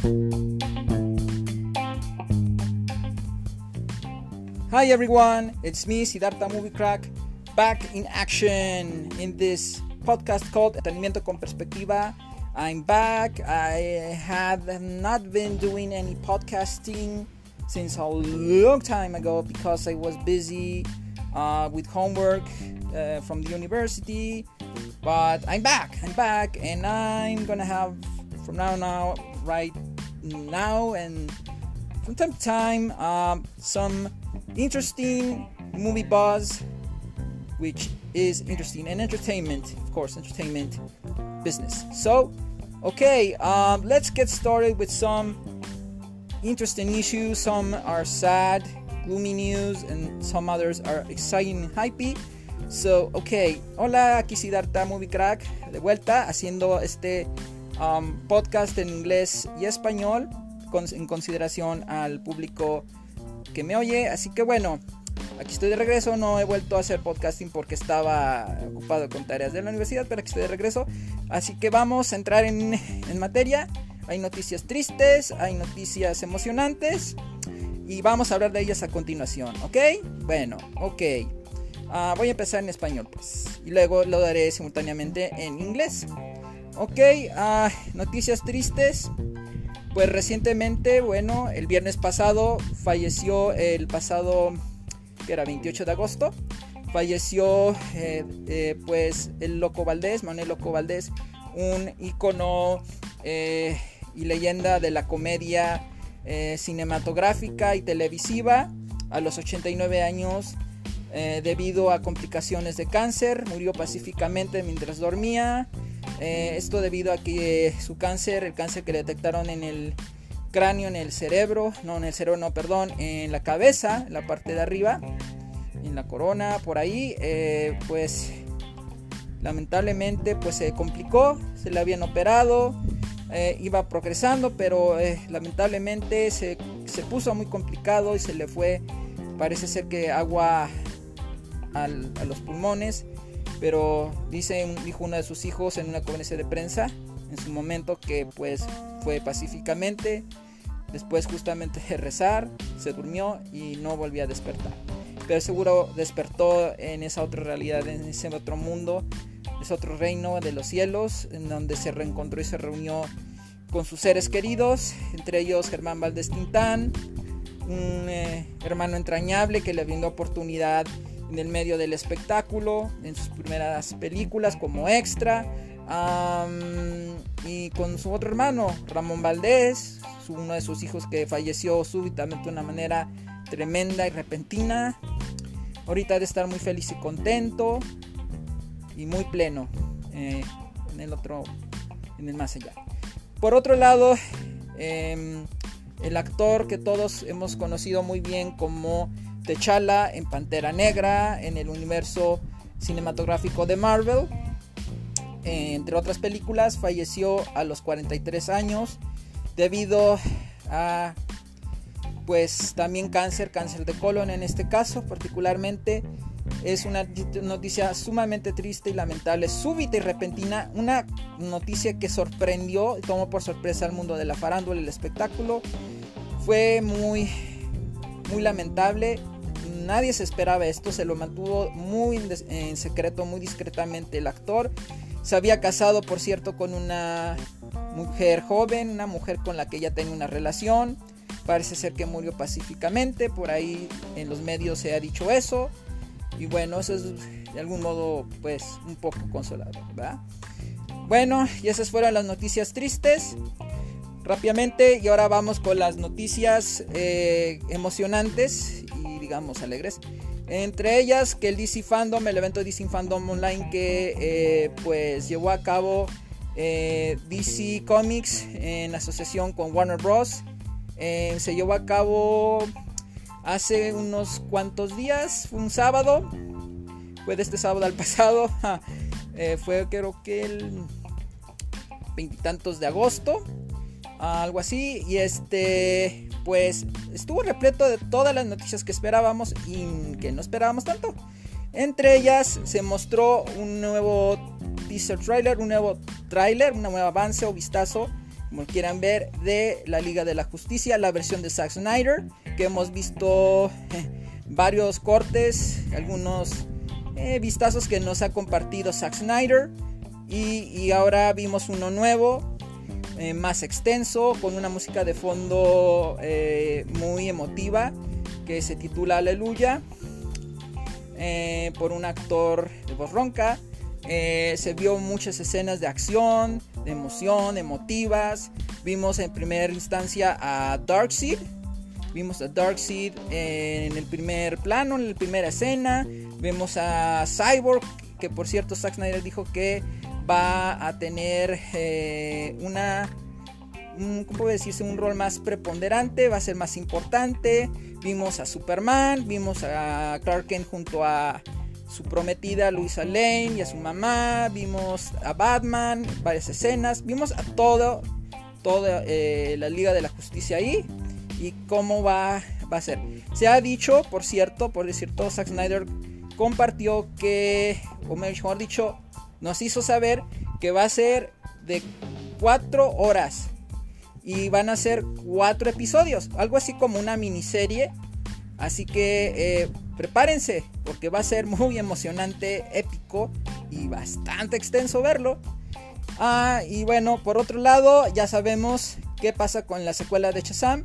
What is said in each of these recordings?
Hi everyone, it's me, Siddhartha Movie Crack, back in action in this podcast called Entretenimiento con Perspectiva. I'm back. I have not been doing any podcasting since a long time ago because I was busy uh, with homework uh, from the university. But I'm back. I'm back, and I'm gonna have from now now right now and from time to time um, some interesting movie buzz, which is interesting and entertainment, of course, entertainment business. So, okay, um, let's get started with some interesting issues. Some are sad, gloomy news, and some others are exciting and hypey. So, okay, hola, aquí Siddhartha Movie Crack, de vuelta haciendo este um, podcast en inglés y español en consideración al público que me oye. Así que bueno, aquí estoy de regreso. No he vuelto a hacer podcasting porque estaba ocupado con tareas de la universidad, pero aquí estoy de regreso. Así que vamos a entrar en, materia. Hay noticias tristes, hay noticias emocionantes y vamos a hablar de ellas a continuación, ¿ok? Bueno, ok. Uh, voy a empezar en español, pues, y luego lo daré simultáneamente en inglés. Ok, uh, noticias tristes. Pues recientemente, bueno, el viernes pasado falleció el pasado, que era 28 de agosto, falleció eh, eh, pues el Loco Valdés, Manuel Loco Valdés, un ícono eh, y leyenda de la comedia cinematográfica y televisiva a los 89 años debido a complicaciones de cáncer, murió pacíficamente mientras dormía. Eh, esto debido a que su cáncer, el cáncer que le detectaron en el cráneo, en el cerebro, no en el cerebro, no, perdón, en la cabeza, en la parte de arriba, en la corona, por ahí, eh, pues lamentablemente pues se complicó, se le habían operado, eh, iba progresando, pero lamentablemente se, se, puso muy complicado y se le fue, parece ser que agua a los pulmones pero dice, dijo uno de sus hijos en una conferencia de prensa en su momento que pues fue pacíficamente, después justamente de rezar, se durmió y no volvió a despertar. Pero seguro despertó en esa otra realidad, en ese otro mundo, ese otro reino de los cielos, en donde se reencontró y se reunió con sus seres queridos, entre ellos Germán Valdés Tintán, un eh, hermano entrañable que le brindó oportunidad en el medio del espectáculo, en sus primeras películas como extra, y con su otro hermano, Ramón Valdés, uno de sus hijos que falleció súbitamente de una manera tremenda y repentina. Ahorita de estar muy feliz y contento y muy pleno eh, en el otro, en el más allá. Por otro lado, em, el actor que todos hemos conocido muy bien como T'Challa en Pantera Negra, en el universo cinematográfico de Marvel. Entre otras películas, falleció a los 43 años debido a pues también cáncer, cáncer de colon en este caso particularmente. Es una noticia sumamente triste y lamentable, súbita y repentina, una noticia que sorprendió y tomó por sorpresa al mundo de la farándula y el espectáculo. Fue muy muy lamentable. Nadie se esperaba esto, se lo mantuvo muy en, secreto, muy discretamente el actor. Se había casado, por cierto, con una mujer joven, una mujer con la que ya tenía una relación. Parece ser que murió pacíficamente, por ahí en los medios se ha dicho eso. Y bueno, eso es de algún modo pues un poco consolador, ¿verdad? Bueno, y esas fueron las noticias tristes rápidamente y ahora vamos con las noticias eh, emocionantes y digamos alegres. Entre ellas que el DC Fandom, el evento DC Fandom Online que eh, pues llevó a cabo eh, DC Comics en asociación con Warner Bros. se llevó a cabo hace unos cuantos días, un sábado, fue de este sábado al pasado, fue creo que el veintitantos de agosto algo así. Y este, pues estuvo repleto de todas las noticias que esperábamos y que no esperábamos tanto. Entre ellas se mostró un nuevo teaser trailer, un nuevo trailer, un nuevo avance o vistazo como quieran ver, de la Liga de la Justicia, la versión de Zack Snyder, que hemos visto varios cortes, algunos eh, vistazos que nos ha compartido Zack Snyder. Y, ahora vimos uno nuevo, eh, más extenso, con una música de fondo eh, muy emotiva, que se titula Aleluya, por un actor de voz ronca. se vio muchas escenas de acción, de emoción, emotivas. Vimos en primera instancia a Darkseid. Vimos a Darkseid en el primer plano, en la primera escena. Vemos a Cyborg, que por cierto Zack Snyder dijo que va a tener eh, una... Un, ¿Cómo decirse? Un rol más preponderante, va a ser más importante. Vimos a Superman, vimos a Clark Kent junto a su prometida Luisa Lane y a su mamá, vimos a Batman, varias escenas, vimos a todo, toda eh, la Liga de la Justicia ahí y cómo va, va a ser. Se ha dicho, por cierto, por decir todo, Zack Snyder compartió que, o mejor dicho, nos hizo saber que va a ser de 4 horas y van a ser 4 episodios, algo así como una miniserie. Así que eh, prepárense porque va a ser muy emocionante, épico y bastante extenso verlo. Ah, y bueno, por otro lado, ya sabemos qué pasa con la secuela de Shazam.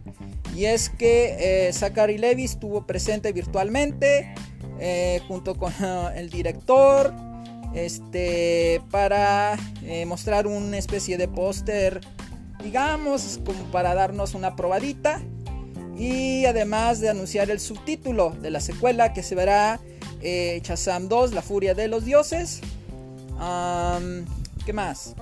Y es que eh, Zachary Levi estuvo presente virtualmente eh, junto con el director este, para eh, mostrar una especie de póster, digamos, como para darnos una probadita y además de anunciar el subtítulo de la secuela que se verá eh, 2, La Furia de los Dioses. ¿Qué más?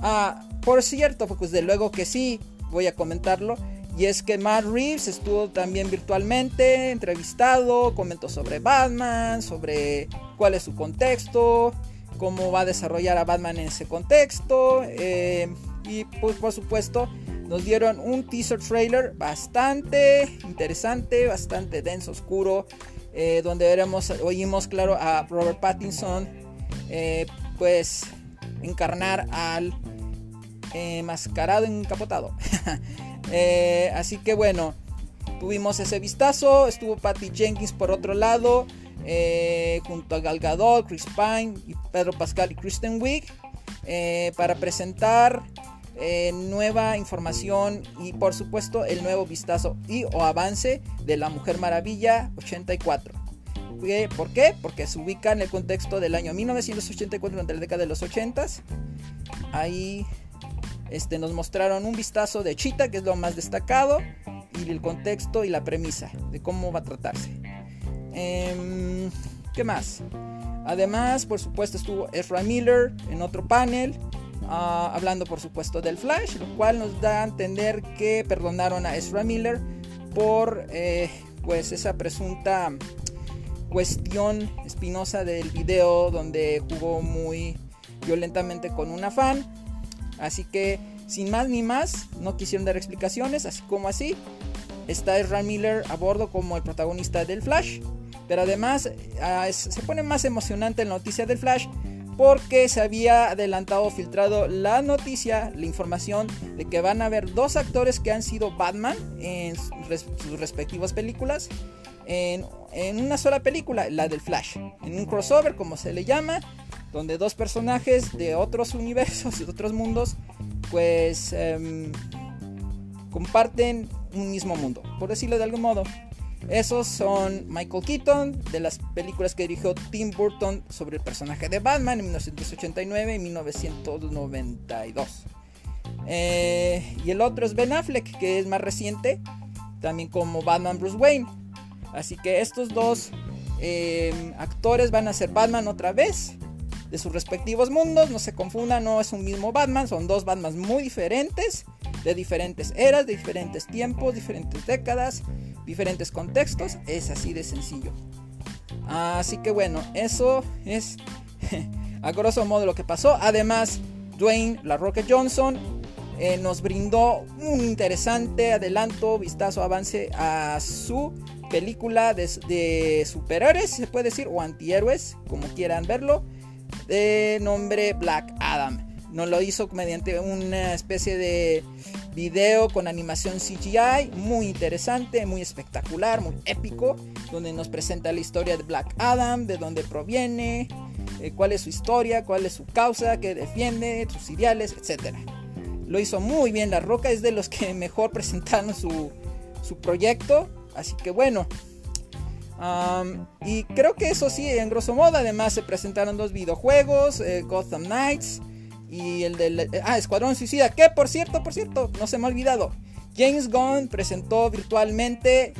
Ah, por cierto, pues de luego que sí, voy a comentarlo. Y es que Matt Reeves estuvo también virtualmente entrevistado, comentó sobre Batman, sobre cuál es su contexto, cómo va a desarrollar a Batman en ese contexto. Eh, y pues por supuesto nos dieron un teaser trailer bastante interesante, bastante denso, oscuro, eh, donde veremos, oímos claro a Robert Pattinson, eh, pues encarnar al eh, mascarado encapotado. así que bueno, tuvimos ese vistazo, estuvo Patty Jenkins por otro lado, junto a Gal Gadot, Chris Pine Pedro Pascal y Kristen Wiig, para presentar eh, nueva información y por supuesto el nuevo vistazo y o avance de la Mujer Maravilla 84. ¿Por qué? Porque se ubica en el contexto del año 1984 durante la década de los 80 Ahí este, nos mostraron un vistazo de Chita, que es lo más destacado, y el contexto y la premisa de cómo va a tratarse. Em, ¿Qué más? Además, por supuesto, estuvo Ezra Miller en otro panel Ah, hablando por supuesto del Flash, lo cual nos da a entender que perdonaron a Ezra Miller por eh, pues esa presunta cuestión espinosa del video donde jugó muy violentamente con una fan. Así que sin más ni más, no quisieron dar explicaciones, así como así. Está Ezra Miller a bordo como el protagonista del Flash. Pero además ah, se pone más emocionante la noticia del Flash porque se había adelantado, filtrado la noticia, la información de que van a haber dos actores que han sido Batman en sus respectivas películas. En, una sola película, la del Flash, en un crossover como se le llama, donde dos personajes de otros universos, de otros mundos, pues em, comparten un mismo mundo, por decirlo de algún modo. Esos son Michael Keaton, de las películas que dirigió Tim Burton sobre el personaje de Batman en 1989 y 1992. Eh, y el otro es Ben Affleck, que es más reciente, también como Batman Bruce Wayne. Así que estos dos eh, actores van a ser Batman otra vez, de sus respectivos mundos. No se confundan, no es un mismo Batman, son dos Batmans muy diferentes, de diferentes eras, de diferentes tiempos, diferentes décadas diferentes contextos, es así de sencillo. Así que bueno, eso es a grosso modo lo que pasó. Además, Dwayne La Rocket Johnson eh, nos brindó un interesante adelanto, vistazo, avance a su película de, de superhéroes, se puede decir, o antihéroes, como quieran verlo, de nombre Black Adam. Nos lo hizo mediante una especie de video con animación CGI, muy interesante, muy espectacular, muy épico, donde nos presenta la historia de Black Adam, de dónde proviene, eh, cuál es su historia, cuál es su causa, qué defiende, sus ideales, etc. Lo hizo muy bien La Roca, es de los que mejor presentaron su, su proyecto, así que bueno, y creo que eso sí, en grosso modo, además se presentaron dos videojuegos, eh, Gotham Knights y el del... Ah, Escuadrón Suicida, que por cierto, por cierto, no se me ha olvidado. James Gunn presentó virtualmente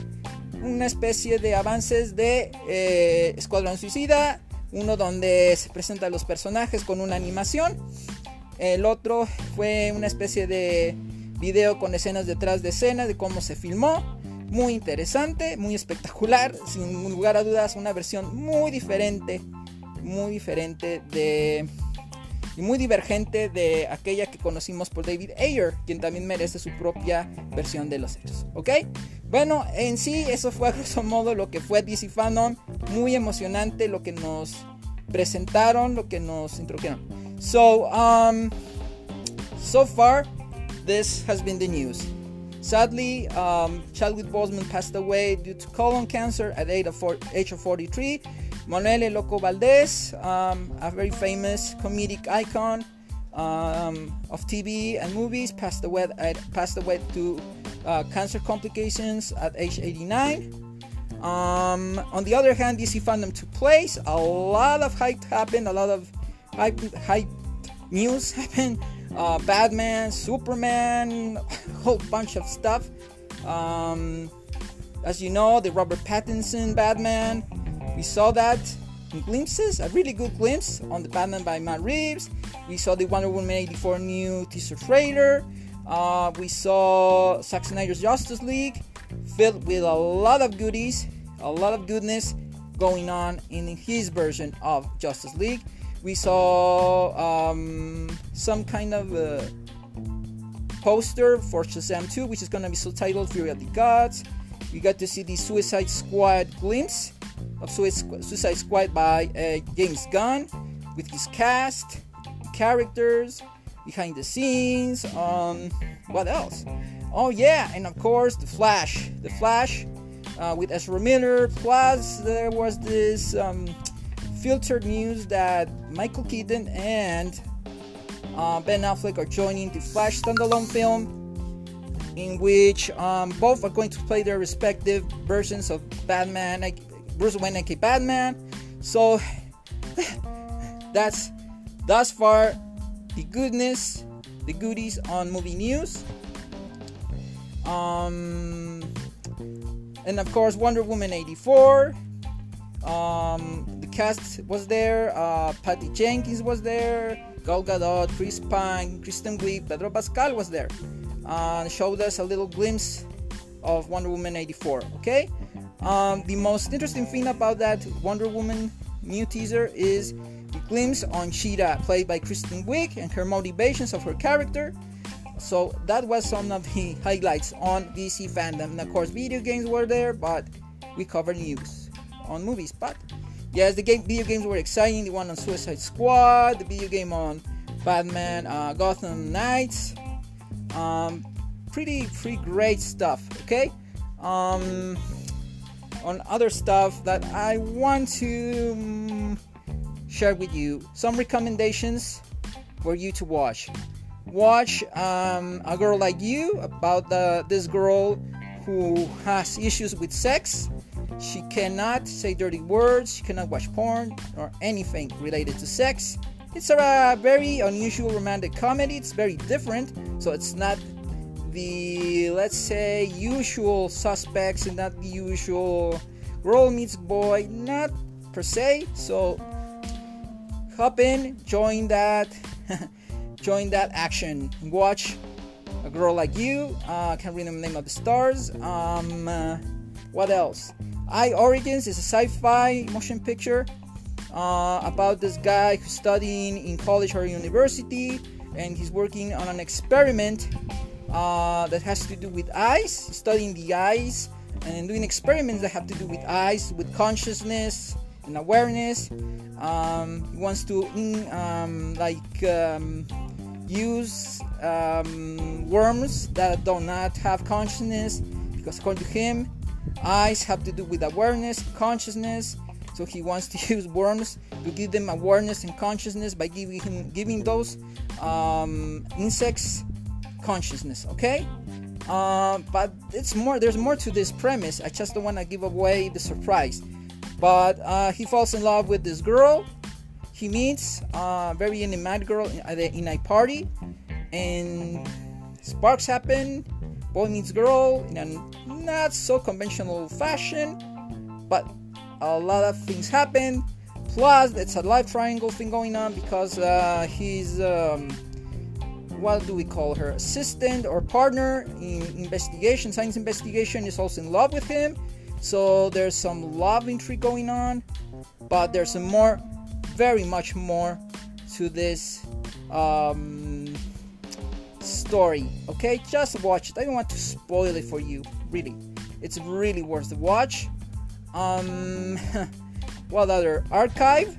una especie de avances de eh, Escuadrón Suicida, uno donde se presentan los personajes con una animación, el otro fue una especie de video con escenas detrás de escena de cómo se filmó muy interesante, muy espectacular, sin lugar a dudas una versión muy diferente, muy diferente de y muy divergente de aquella que conocimos por David Ayer, quien también merece su propia versión de los hechos, ¿ok? Bueno, en sí eso fue a grosso modo lo que fue DC Fandom, muy emocionante lo que nos presentaron, lo que nos introdujeron. So, um, so far, this has been the news. Sadly, um, Chadwick Boseman passed away due to colon cancer at age of, four, age of 43. Manuel Loco Valdez, um, a very famous comedic icon um, of TV and movies, passed away, at, passed away to uh, cancer complications at age 89. Um, on the other hand, DC fandom took place. A lot of hype happened, a lot of hype, hype news happened uh, Batman, Superman, whole bunch of stuff. Um, as you know, the Robert Pattinson Batman, we saw that in glimpses, a really good glimpse on the Batman by Matt Reeves. We saw the Wonder Woman 84 new teaser trailer. Uh, we saw Zack Snyder's Justice League filled with a lot of goodies, a lot of goodness going on in his version of Justice League we saw um, some kind of uh, poster for Shazam 2, which is going to be subtitled Fury of the Gods. We got to see the Suicide Squad glimpse of Suicide Squad by uh, James Gunn with his cast, characters, behind the scenes. Um, what else? Oh yeah, and of course the Flash. The Flash uh, with Ezra Miller. Plus there was this um, filtered news that Michael Keaton and uh, Ben Affleck are joining the Flash standalone film, in which um, both are going to play their respective versions of Batman, like Bruce Wayne aka Batman. So that's thus far the goodness, the goodies on movie news. Um, and of course, Wonder Woman 84. Um, cast was there. Uh, Patty Jenkins was there. Gal Gadot, Chris Pine, Kristen Wiig, Pedro Pascal was there, and showed us a little glimpse of Wonder Woman 84. Okay. Um, the most interesting thing about that Wonder Woman new teaser is the glimpse on Cheetah, played by Kristen Wiig, and her motivations of her character. So that was some of the highlights on DC fandom. And of course, video games were there, but we covered news on movies. But yes, the game, video games were exciting. The one on Suicide Squad, the video game on Batman, uh, Gotham Knights. Um, pretty, pretty great stuff. Okay. Um, on other stuff that I want to um, share with you, some recommendations for you to watch. Watch um, a girl like you about the, this girl who has issues with sex she cannot say dirty words, she cannot watch porn or anything related to sex. It's a very unusual romantic comedy, it's very different, so it's not the, let's say, usual suspects and not the usual girl meets boy, not per se. So hop in, join that, join that action, watch a girl like you. Uh, can't remember the name of the stars. Um, uh, what else? I Origins is a sci-fi motion picture uh, about this guy who's studying in college or university, and he's working on an experiment uh, that has to do with eyes, studying the eyes, and doing experiments that have to do with eyes, with consciousness and awareness. Um, he wants to, um, like, um, use um, worms that do not have consciousness because according to him eyes have to do with awareness consciousness. So he wants to use worms to give them awareness and consciousness by giving him, giving those um, insects consciousness okay? Uh, but it's more there's more to this premise. I just don't want to give away the surprise. But uh, he falls in love with this girl. He meets a very enigmatic girl in a party. And sparks happen boy meets girl in a not so conventional fashion but a lot of things happen. Plus it's a life triangle thing going on because uh, he's um, what do we call her? Assistant or partner in investigation science investigation is also in love with him. So there's some love intrigue going on but there's some more very much more to this um, story. Okay, just watch it. I don't want to spoil it for you. Really, it's really worth the watch. Um, what other archive,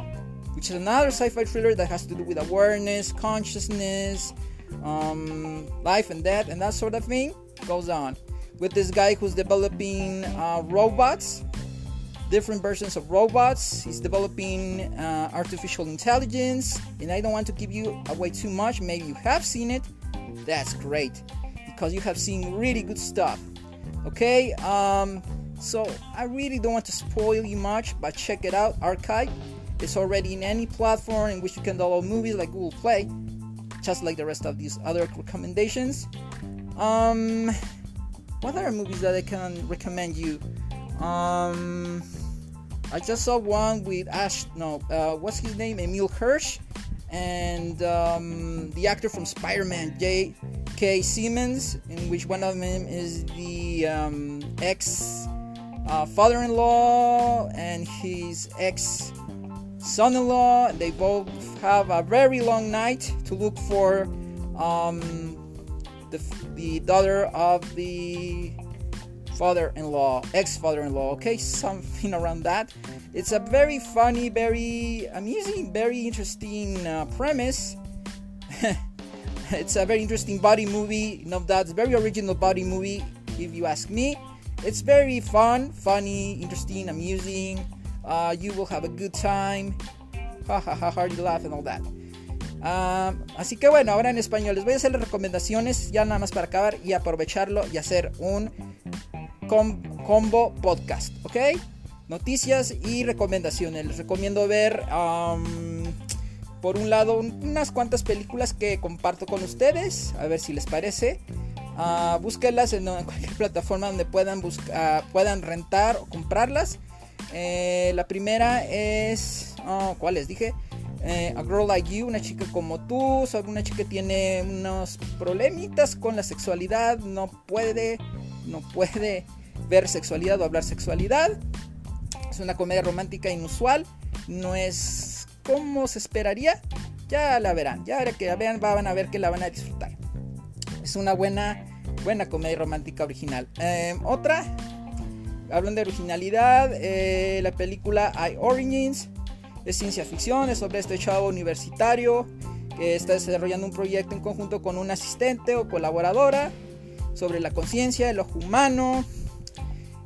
which is another sci-fi thriller that has to do with awareness, consciousness, um, life and death, and that sort of thing. Goes on with this guy who's developing uh, robots different versions of robots. He's developing uh, artificial intelligence, and I don't want to give you away too much. Maybe you have seen it. That's great because you have seen really good stuff. Okay, um, so I really don't want to spoil you much, but check it out. Archive. It's already in any platform in which you can download movies like Google Play, just like the rest of these other recommendations. Um, what other movies that I can recommend you? Um, I just saw one with Ash. No, uh, what's his name? Emil Hirsch, and um, the actor from Spider-Man, J.K. Simmons, in which one of them is the um, ex uh, father-in-law and his ex son-in-law. And they both have a very long night to look for um, the, the daughter of the father-in-law, ex-father-in-law, okay, something around that. It's a very funny, very amusing, very interesting uh, premise. it's a very interesting body movie. You know, that's very original body movie, if you ask me. It's very fun, funny, interesting, amusing. Uh, you will have a good time. Ha ha ha, hard laugh and all that. Um, así que bueno, ahora en español les voy a hacer las recomendaciones ya nada más para acabar y aprovecharlo y hacer un combo podcast, ¿ok? Noticias y recomendaciones. Les recomiendo ver, por un lado, unas cuantas películas que comparto con ustedes, a ver si les parece. Uh, búsquenlas en, cualquier plataforma donde puedan, buscar, puedan rentar o comprarlas. Eh, la primera es, oh, ¿cuál les dije? Eh, a Girl Like You, una chica como tú, sobre una chica que tiene unos problemitas con la sexualidad, no puede, no puede ver sexualidad o hablar sexualidad. Es una comedia romántica inusual, no es como se esperaría. Ya la verán, ya que la vean van a ver que la van a disfrutar. Es una buena, buena comedia romántica original. Eh, otra, hablando de originalidad, eh, la película I Origins es ciencia ficción, es sobre este chavo universitario que está desarrollando un proyecto en conjunto con un asistente o colaboradora sobre la conciencia, el ojo humano,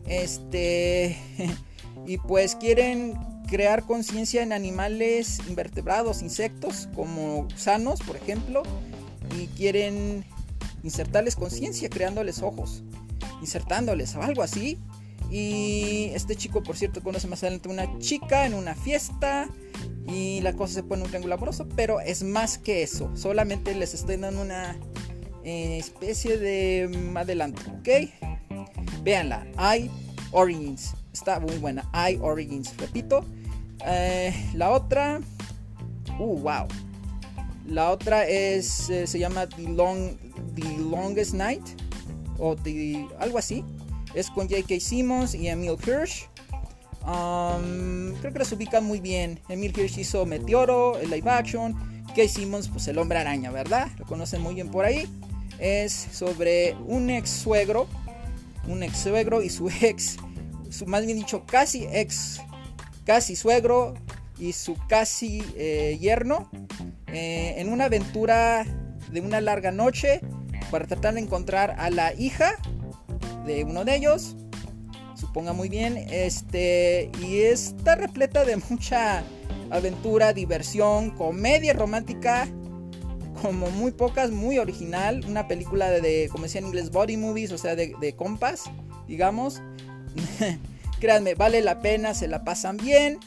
este. Y pues quieren crear conciencia en animales invertebrados, insectos, como gusanos, por ejemplo. Y quieren insertarles conciencia, creándoles ojos, insertándoles algo así. Y este chico, por cierto, conoce más adelante una chica en una fiesta. Y la cosa se pone un triángulo amoroso, pero es más que eso. Solamente les estoy dando una eh, especie de mm, adelanto, ¿ok? Véanla, I Origins. Está muy buena. I Origins, repito. Eh, la otra. Uh, wow. La otra es. Eh, se llama The, Long, The Longest Night. O the, algo así. Es con J.K. Simmons y Emil Hirsch. Um, creo que las ubican muy bien. Emil Hirsch hizo Meteoro, el live action. J.K. Simmons, pues el hombre araña, ¿verdad? Lo conocen muy bien por ahí. Es sobre un ex suegro un ex suegro y su ex, su, más bien dicho, casi ex, casi suegro y su casi eh, yerno eh, en una aventura de una larga noche para tratar de encontrar a la hija de uno de ellos. Suponga muy bien. Este. Y está repleta de mucha aventura, diversión, comedia romántica. Como muy pocas, muy original. Una película de, como decía en inglés, body movies, o sea, de, de compas, digamos. Créanme, vale la pena, se la pasan bien.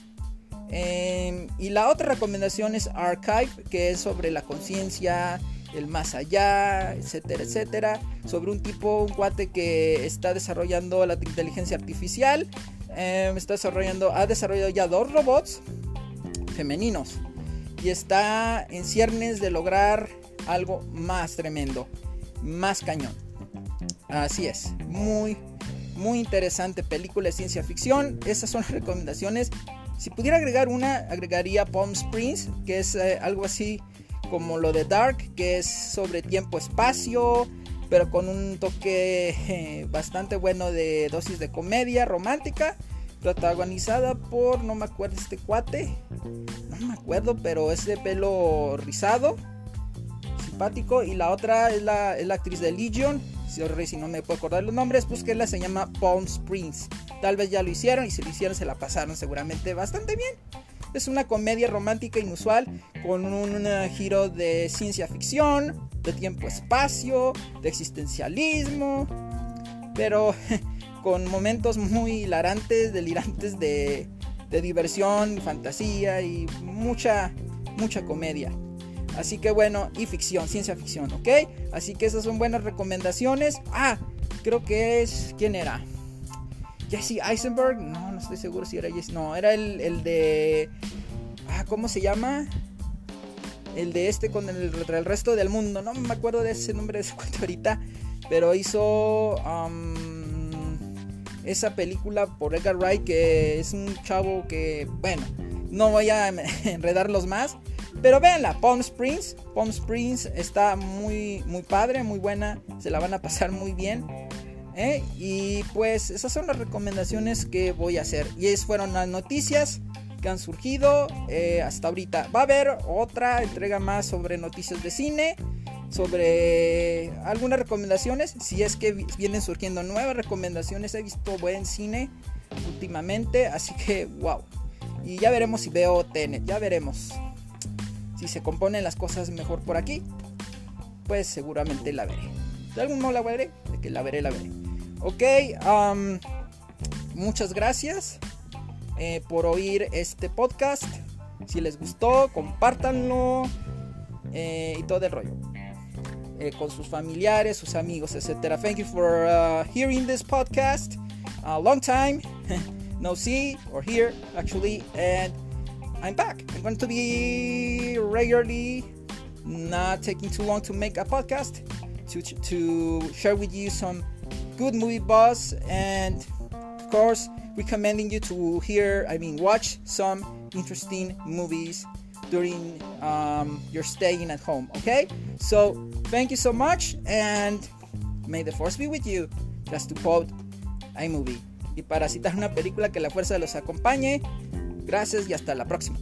Em, y la otra recomendación es Archive, que es sobre la conciencia, el más allá, etcétera, etcétera. Sobre un tipo, un cuate que está desarrollando la inteligencia artificial. Em, está desarrollando, ha desarrollado ya dos robots femeninos. Y está en ciernes de lograr algo más tremendo, más cañón. Así es, muy, muy interesante película de ciencia ficción. Esas son las recomendaciones. Si pudiera agregar una, agregaría Palm Springs, que es eh, algo así como lo de Dark, que es sobre tiempo-espacio, pero con un toque eh, bastante bueno de dosis de comedia romántica, protagonizada por, no me acuerdo este cuate, no me acuerdo, pero es de pelo rizado, simpático, y la otra es la, es la actriz de Legion, si no me puedo acordar los nombres, búsquenla, se llama Palm Springs. Tal vez ya lo hicieron y si lo hicieron se la pasaron seguramente bastante bien. Es una comedia romántica inusual con un giro de ciencia ficción, de tiempo-espacio, de existencialismo, pero con momentos muy hilarantes, delirantes de, de diversión, fantasía y mucha, mucha comedia. Así que bueno, y ficción, ciencia ficción, ¿ok? Así que esas son buenas recomendaciones. Ah, creo que es. ¿Quién era? Jesse Eisenberg. No, no estoy seguro si era Jesse. No, era el, de. Ah, ¿cómo se llama? El de este con el, el, resto del mundo. No me acuerdo de ese nombre de ese cuento ahorita. Pero hizo. Esa película por Edgar Wright. Que es un chavo que. Bueno, no voy a enredarlos más. Pero véanla, Palm Springs. Palm Springs está muy, muy padre, muy buena. Se la van a pasar muy bien. ¿eh? Y pues esas son las recomendaciones que voy a hacer. Y esas fueron las noticias que han surgido eh, hasta ahorita. Va a haber otra entrega más sobre noticias de cine. Sobre algunas recomendaciones. Si es que vienen surgiendo nuevas recomendaciones. He visto buen cine últimamente. Así que wow. Y ya veremos si veo Tenet. Ya veremos si se componen las cosas mejor por aquí, pues seguramente la veré. De algún modo la veré, de que la veré, la veré. Ok, muchas gracias eh, por oír este podcast. Si les gustó, compártanlo eh, y todo el rollo. Eh, con sus familiares, sus amigos, etc. Thank you for uh, hearing this podcast. A long time no see or hear actually, and I'm back. I'm going to be regularly, not taking too long to make a podcast to, to share with you some good movie buzz and, of course, recommending you to hear, I mean, watch some interesting movies during um, your staying at home. Okay? So, thank you so much and may the force be with you. Just to quote a movie. Y para citar una película que la fuerza los acompañe. Gracias y hasta la próxima.